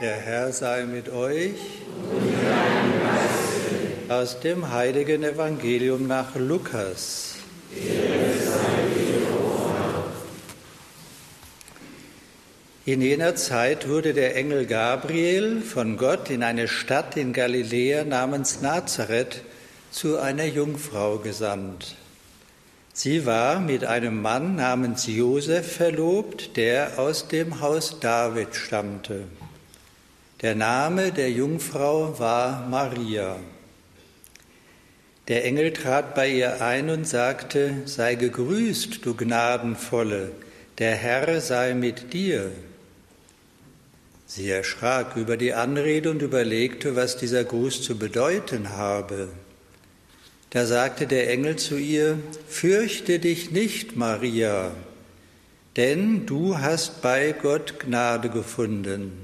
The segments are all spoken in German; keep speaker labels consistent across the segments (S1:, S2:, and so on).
S1: Der Herr sei mit euch. Aus dem heiligen Evangelium nach Lukas. In jener Zeit wurde der Engel Gabriel von Gott in eine Stadt in Galiläa namens Nazareth zu einer Jungfrau gesandt. Sie war mit einem Mann namens Josef verlobt, der aus dem Haus David stammte. Der Name der Jungfrau war Maria. Der Engel trat bei ihr ein und sagte, sei gegrüßt, du Gnadenvolle, der Herr sei mit dir. Sie erschrak über die Anrede und überlegte, was dieser Gruß zu bedeuten habe. Da sagte der Engel zu ihr, Fürchte dich nicht, Maria, denn du hast bei Gott Gnade gefunden.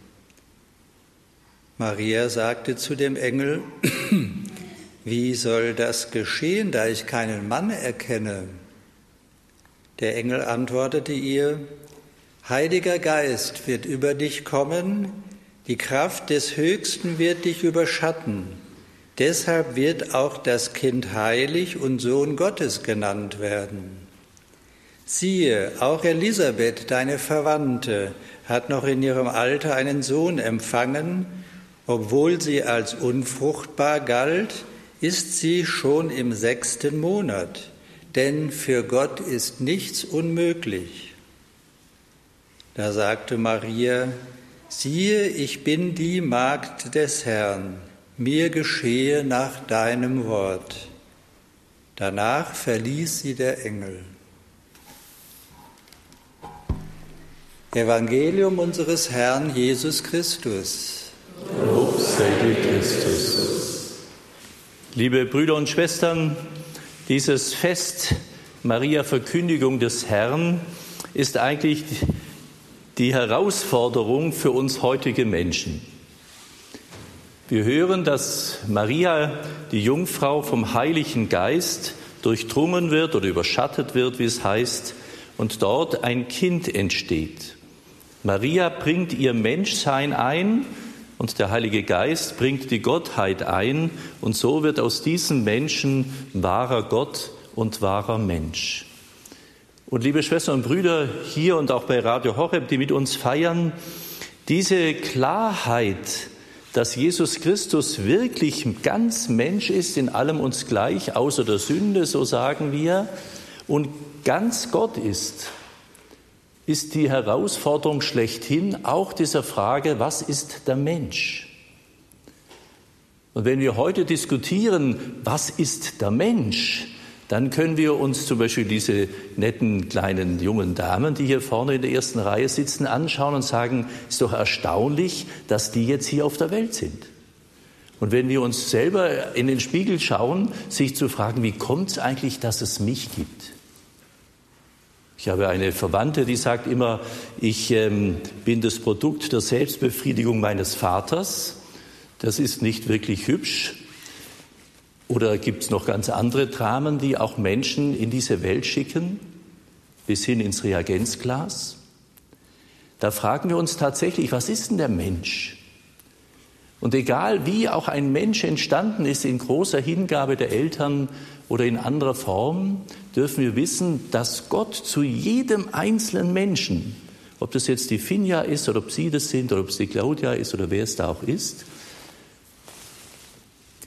S1: Maria sagte zu dem Engel, wie soll das geschehen, da ich keinen Mann erkenne? Der Engel antwortete ihr, Heiliger Geist wird über dich kommen, die Kraft des Höchsten wird dich überschatten. Deshalb wird auch das Kind heilig und Sohn Gottes genannt werden. Siehe, auch Elisabeth, deine Verwandte, hat noch in ihrem Alter einen Sohn empfangen, obwohl sie als unfruchtbar galt, ist sie schon im sechsten Monat, denn für Gott ist nichts unmöglich. Da sagte Maria, siehe, ich bin die Magd des Herrn, mir geschehe nach deinem Wort. Danach verließ sie der Engel. Evangelium unseres Herrn Jesus Christus.
S2: Lob sei dir, Christus.
S3: Liebe Brüder und Schwestern, dieses Fest Maria Verkündigung des Herrn ist eigentlich die Herausforderung für uns heutige Menschen. Wir hören, dass Maria, die Jungfrau, vom Heiligen Geist durchdrungen wird oder überschattet wird, wie es heißt, und dort ein Kind entsteht. Maria bringt ihr Menschsein ein und der Heilige Geist bringt die Gottheit ein und so wird aus diesem Menschen wahrer Gott und wahrer Mensch. Und liebe Schwestern und Brüder hier und auch bei Radio Horeb, die mit uns feiern, diese Klarheit, dass Jesus Christus wirklich ganz Mensch ist, in allem uns gleich, außer der Sünde, so sagen wir, und ganz Gott ist, ist die Herausforderung schlechthin auch dieser Frage, was ist der Mensch? Und wenn wir heute diskutieren, was ist der Mensch, dann können wir uns zum Beispiel diese netten kleinen jungen Damen, die hier vorne in der ersten Reihe sitzen, anschauen und sagen, ist doch erstaunlich, dass die jetzt hier auf der Welt sind. Und wenn wir uns selber in den Spiegel schauen, sich zu fragen, wie kommt es eigentlich, dass es mich gibt? Ich habe eine Verwandte, die sagt immer, ich ähm, bin das Produkt der Selbstbefriedigung meines Vaters. Das ist nicht wirklich hübsch. Oder gibt es noch ganz andere Dramen, die auch Menschen in diese Welt schicken, bis hin ins Reagenzglas? Da fragen wir uns tatsächlich, was ist denn der Mensch? Und egal wie auch ein Mensch entstanden ist in großer Hingabe der Eltern oder in anderer Form, dürfen wir wissen, dass Gott zu jedem einzelnen Menschen, ob das jetzt die Finja ist oder ob Sie das sind oder ob es die Claudia ist oder wer es da auch ist,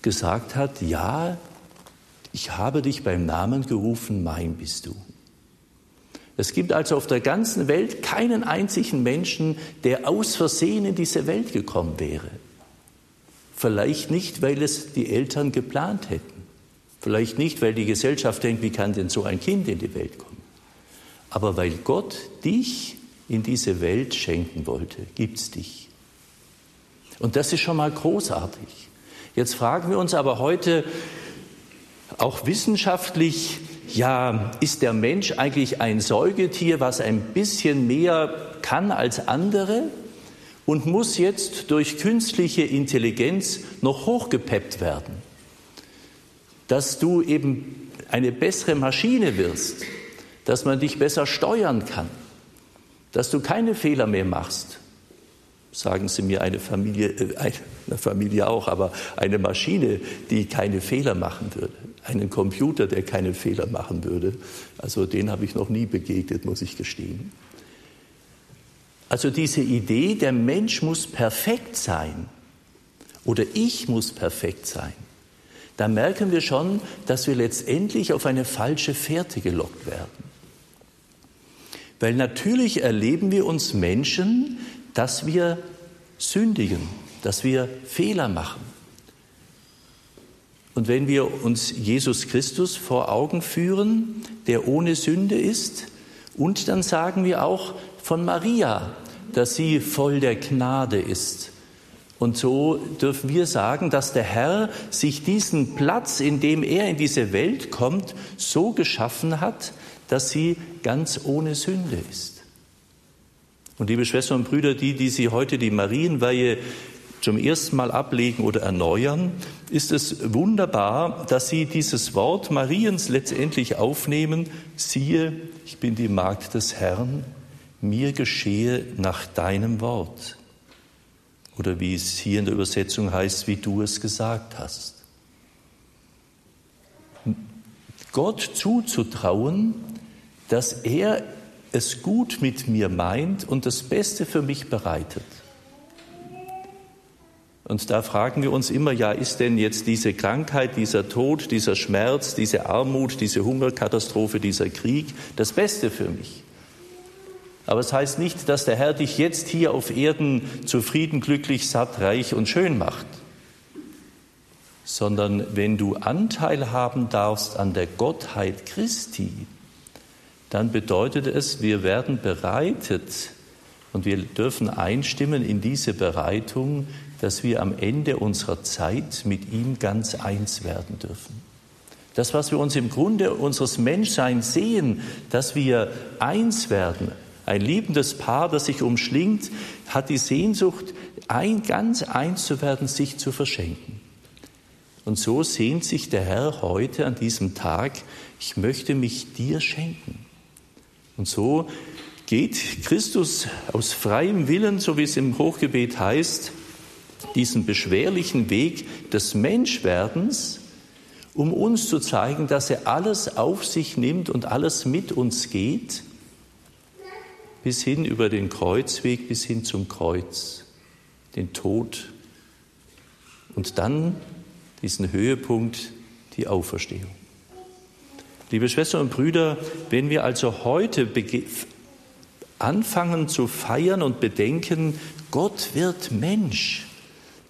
S3: gesagt hat, ja, ich habe dich beim Namen gerufen, mein bist du. Es gibt also auf der ganzen Welt keinen einzigen Menschen, der aus Versehen in diese Welt gekommen wäre. Vielleicht nicht, weil es die Eltern geplant hätten. Vielleicht nicht, weil die Gesellschaft denkt, wie kann denn so ein Kind in die Welt kommen. Aber weil Gott dich in diese Welt schenken wollte, gibt es dich. Und das ist schon mal großartig. Jetzt fragen wir uns aber heute auch wissenschaftlich, ja, ist der Mensch eigentlich ein Säugetier, was ein bisschen mehr kann als andere und muss jetzt durch künstliche Intelligenz noch hochgepeppt werden? Dass du eben eine bessere Maschine wirst, dass man dich besser steuern kann, dass du keine Fehler mehr machst. Sagen Sie mir eine Familie, äh, eine Familie auch, aber eine Maschine, die keine Fehler machen würde, einen Computer, der keine Fehler machen würde. Also den habe ich noch nie begegnet, muss ich gestehen. Also diese Idee, der Mensch muss perfekt sein oder ich muss perfekt sein, da merken wir schon, dass wir letztendlich auf eine falsche Fährte gelockt werden. Weil natürlich erleben wir uns Menschen, dass wir sündigen, dass wir Fehler machen. Und wenn wir uns Jesus Christus vor Augen führen, der ohne Sünde ist, und dann sagen wir auch von Maria, dass sie voll der Gnade ist. Und so dürfen wir sagen, dass der Herr sich diesen Platz, in dem er in diese Welt kommt, so geschaffen hat, dass sie ganz ohne Sünde ist. Und liebe Schwestern und Brüder, die, die Sie heute die Marienweihe zum ersten Mal ablegen oder erneuern, ist es wunderbar, dass Sie dieses Wort Mariens letztendlich aufnehmen. Siehe, ich bin die Magd des Herrn, mir geschehe nach deinem Wort. Oder wie es hier in der Übersetzung heißt, wie du es gesagt hast. Gott zuzutrauen, dass er es gut mit mir meint und das Beste für mich bereitet. Und da fragen wir uns immer, ja, ist denn jetzt diese Krankheit, dieser Tod, dieser Schmerz, diese Armut, diese Hungerkatastrophe, dieser Krieg das Beste für mich? Aber es heißt nicht, dass der Herr dich jetzt hier auf Erden zufrieden, glücklich, satt, reich und schön macht, sondern wenn du Anteil haben darfst an der Gottheit Christi, dann bedeutet es, wir werden bereitet und wir dürfen einstimmen in diese Bereitung, dass wir am Ende unserer Zeit mit ihm ganz eins werden dürfen. Das, was wir uns im Grunde unseres Menschseins sehen, dass wir eins werden, ein liebendes Paar, das sich umschlingt, hat die Sehnsucht, ein, ganz eins zu werden, sich zu verschenken. Und so sehnt sich der Herr heute an diesem Tag, ich möchte mich dir schenken. Und so geht Christus aus freiem Willen, so wie es im Hochgebet heißt, diesen beschwerlichen Weg des Menschwerdens, um uns zu zeigen, dass er alles auf sich nimmt und alles mit uns geht, bis hin über den Kreuzweg, bis hin zum Kreuz, den Tod und dann diesen Höhepunkt, die Auferstehung. Liebe Schwestern und Brüder, wenn wir also heute anfangen zu feiern und bedenken, Gott wird Mensch,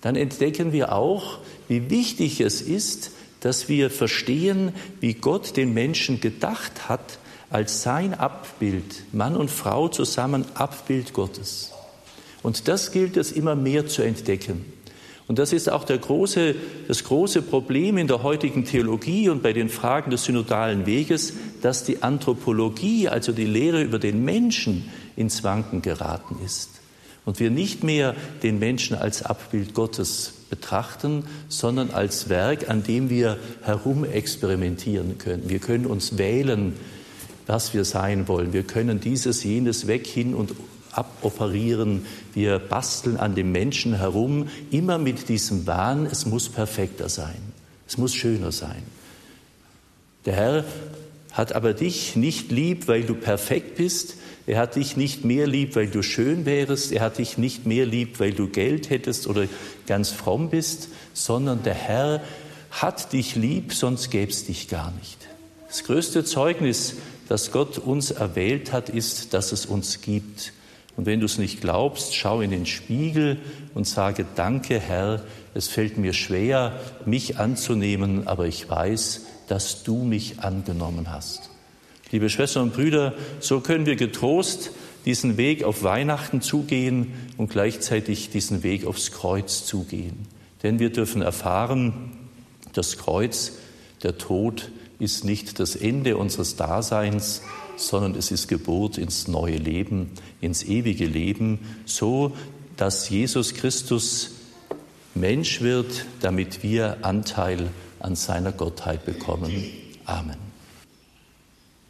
S3: dann entdecken wir auch, wie wichtig es ist, dass wir verstehen, wie Gott den Menschen gedacht hat, als sein Abbild, Mann und Frau zusammen Abbild Gottes. Und das gilt es immer mehr zu entdecken. Und das ist auch große, das große Problem in der heutigen Theologie und bei den Fragen des synodalen Weges, dass die Anthropologie, also die Lehre über den Menschen, ins Wanken geraten ist. Und wir nicht mehr den Menschen als Abbild Gottes betrachten, sondern als Werk, an dem wir herumexperimentieren können. Wir können uns wählen, was wir sein wollen. Wir können dieses, jenes weg, hin und aboperieren, wir basteln an dem Menschen herum, immer mit diesem Wahn, es muss perfekter sein, es muss schöner sein. Der Herr hat aber dich nicht lieb, weil du perfekt bist, er hat dich nicht mehr lieb, weil du schön wärst, er hat dich nicht mehr lieb, weil du Geld hättest oder ganz fromm bist, sondern der Herr hat dich lieb, sonst gäbe es dich gar nicht. Das größte Zeugnis, das Gott uns erwählt hat, ist, dass es uns gibt. Und wenn du es nicht glaubst, schau in den Spiegel und sage, danke Herr, es fällt mir schwer, mich anzunehmen, aber ich weiß, dass du mich angenommen hast. Liebe Schwestern und Brüder, so können wir getrost diesen Weg auf Weihnachten zugehen und gleichzeitig diesen Weg aufs Kreuz zugehen. Denn wir dürfen erfahren, das Kreuz, der Tod ist nicht das Ende unseres Daseins, sondern es ist Geburt ins neue Leben, ins ewige Leben, so dass Jesus Christus Mensch wird, damit wir Anteil an seiner Gottheit bekommen. Amen.